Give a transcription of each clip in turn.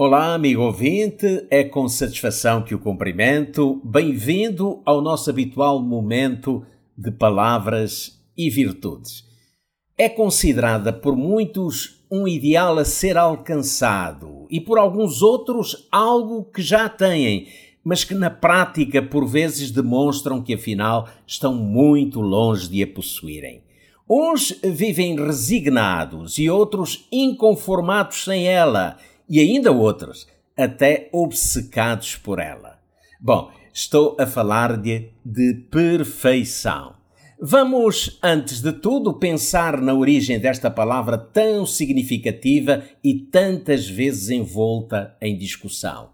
Olá, amigo ouvinte, é com satisfação que o cumprimento. Bem-vindo ao nosso habitual momento de palavras e virtudes. É considerada por muitos um ideal a ser alcançado e por alguns outros algo que já têm, mas que na prática por vezes demonstram que afinal estão muito longe de a possuírem. Uns vivem resignados e outros inconformados sem ela e ainda outros até obcecados por ela. Bom, estou a falar-lhe de perfeição. Vamos, antes de tudo, pensar na origem desta palavra tão significativa e tantas vezes envolta em discussão.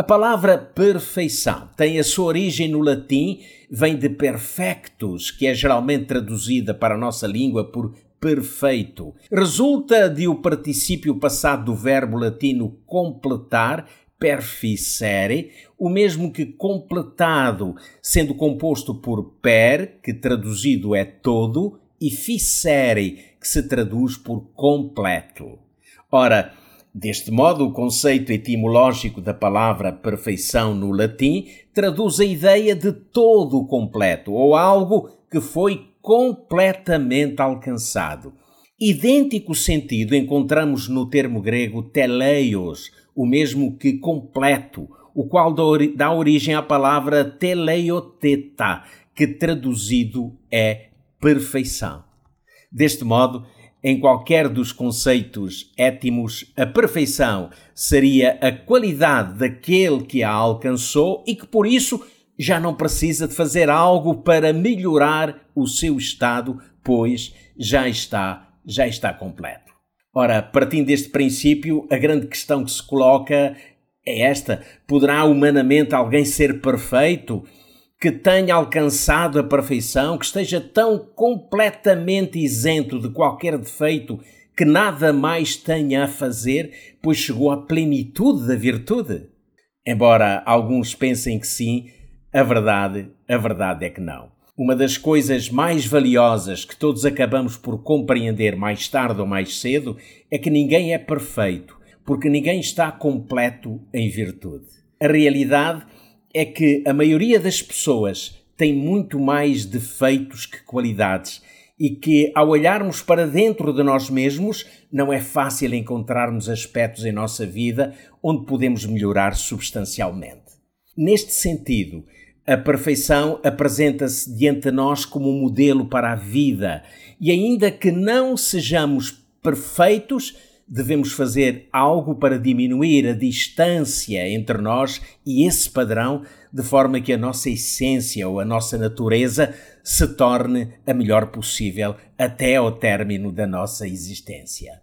A palavra perfeição tem a sua origem no latim, vem de perfectus, que é geralmente traduzida para a nossa língua por perfeito. Resulta de o particípio passado do verbo latino completar, perficere, o mesmo que completado, sendo composto por per, que traduzido é todo, e ficere, que se traduz por completo. Ora, deste modo, o conceito etimológico da palavra perfeição no latim traduz a ideia de todo completo, ou algo que foi completamente alcançado. Idêntico sentido encontramos no termo grego teleios, o mesmo que completo, o qual dá origem à palavra teleioteta, que traduzido é perfeição. Deste modo, em qualquer dos conceitos étimos, a perfeição seria a qualidade daquele que a alcançou e que por isso já não precisa de fazer algo para melhorar o seu estado, pois já está, já está completo. Ora, partindo deste princípio, a grande questão que se coloca é esta: poderá humanamente alguém ser perfeito? Que tenha alcançado a perfeição, que esteja tão completamente isento de qualquer defeito que nada mais tenha a fazer, pois chegou à plenitude da virtude? Embora alguns pensem que sim, a verdade, a verdade é que não. Uma das coisas mais valiosas que todos acabamos por compreender mais tarde ou mais cedo é que ninguém é perfeito, porque ninguém está completo em virtude. A realidade é que a maioria das pessoas tem muito mais defeitos que qualidades e que, ao olharmos para dentro de nós mesmos, não é fácil encontrarmos aspectos em nossa vida onde podemos melhorar substancialmente. Neste sentido, a perfeição apresenta-se diante de nós como um modelo para a vida, e ainda que não sejamos perfeitos, devemos fazer algo para diminuir a distância entre nós e esse padrão, de forma que a nossa essência ou a nossa natureza se torne a melhor possível até ao término da nossa existência.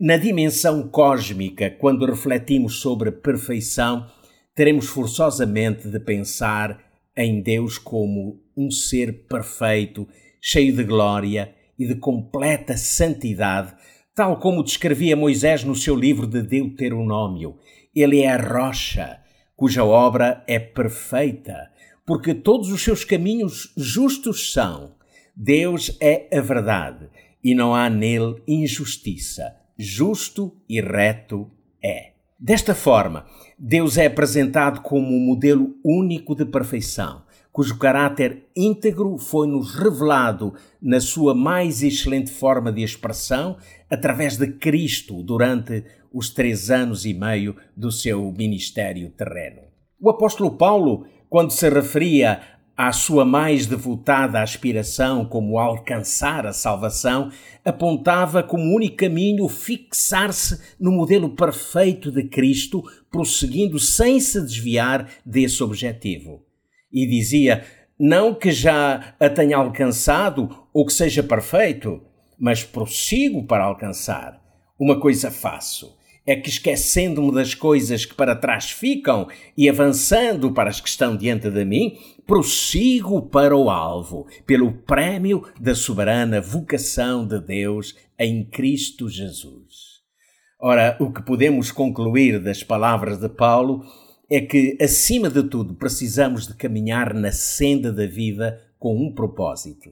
Na dimensão cósmica, quando refletimos sobre perfeição, teremos forçosamente de pensar em Deus como um ser perfeito, cheio de glória e de completa santidade, tal como descrevia Moisés no seu livro de Deuteronômio. Ele é a rocha, cuja obra é perfeita, porque todos os seus caminhos justos são. Deus é a verdade e não há nele injustiça. Justo e reto é. Desta forma, Deus é apresentado como um modelo único de perfeição, cujo caráter íntegro foi-nos revelado na sua mais excelente forma de expressão através de Cristo durante os três anos e meio do seu ministério terreno. O apóstolo Paulo, quando se referia à sua mais devotada aspiração como alcançar a salvação, apontava como único caminho fixar-se no modelo perfeito de Cristo, prosseguindo sem se desviar desse objetivo. E dizia: não que já a tenha alcançado ou que seja perfeito, mas prossigo para alcançar. Uma coisa faço é que, esquecendo-me das coisas que para trás ficam e avançando para as que estão diante de mim, prossigo para o alvo, pelo prémio da soberana vocação de Deus em Cristo Jesus. Ora, o que podemos concluir das palavras de Paulo é que, acima de tudo, precisamos de caminhar na senda da vida com um propósito.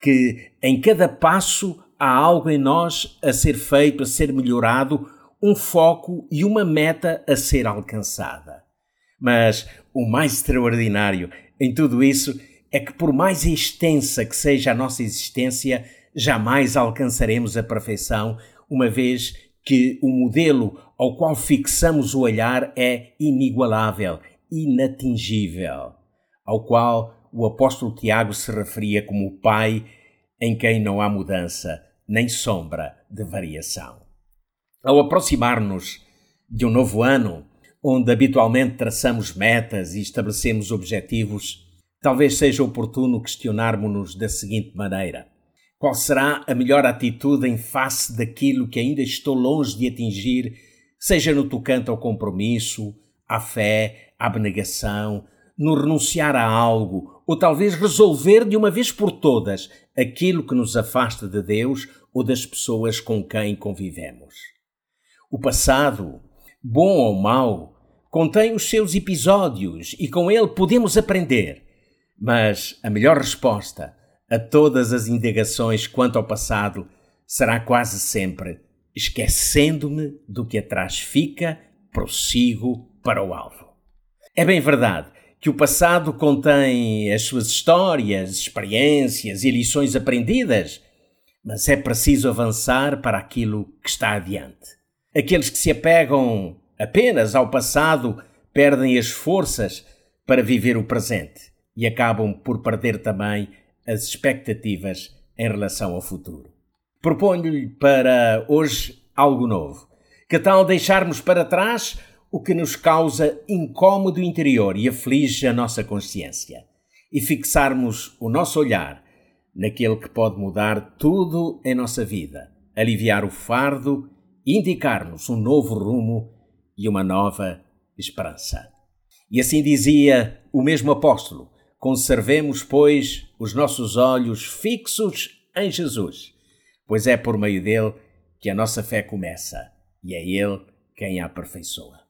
Que em cada passo há algo em nós a ser feito, a ser melhorado, um foco e uma meta a ser alcançada. Mas o mais extraordinário em tudo isso é que, por mais extensa que seja a nossa existência, jamais alcançaremos a perfeição, uma vez que o modelo ao qual fixamos o olhar é inigualável, inatingível, ao qual o apóstolo Tiago se referia como o Pai em quem não há mudança nem sombra de variação. Ao aproximar-nos de um novo ano, onde habitualmente traçamos metas e estabelecemos objetivos, talvez seja oportuno questionarmos-nos da seguinte maneira: qual será a melhor atitude em face daquilo que ainda estou longe de atingir, seja no tocante ao compromisso, à fé, à abnegação, no renunciar a algo, ou talvez resolver de uma vez por todas aquilo que nos afasta de Deus ou das pessoas com quem convivemos. O passado, bom ou mau, contém os seus episódios e com ele podemos aprender. Mas a melhor resposta a todas as indagações quanto ao passado será quase sempre esquecendo-me do que atrás fica, prossigo para o alvo. É bem verdade que o passado contém as suas histórias, experiências e lições aprendidas, mas é preciso avançar para aquilo que está adiante. Aqueles que se apegam apenas ao passado perdem as forças para viver o presente e acabam por perder também as expectativas em relação ao futuro. Proponho-lhe para hoje algo novo. Que tal deixarmos para trás o que nos causa incômodo interior e aflige a nossa consciência e fixarmos o nosso olhar naquele que pode mudar tudo em nossa vida, aliviar o fardo indicar-nos um novo rumo e uma nova esperança. E assim dizia o mesmo apóstolo: conservemos, pois, os nossos olhos fixos em Jesus, pois é por meio dele que a nossa fé começa e é ele quem a aperfeiçoa.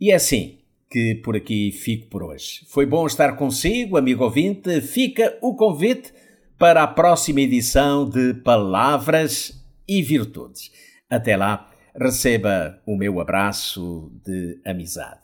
E é assim que por aqui fico por hoje. Foi bom estar consigo, amigo ouvinte. Fica o convite para a próxima edição de Palavras e Virtudes. Até lá, receba o meu abraço de amizade.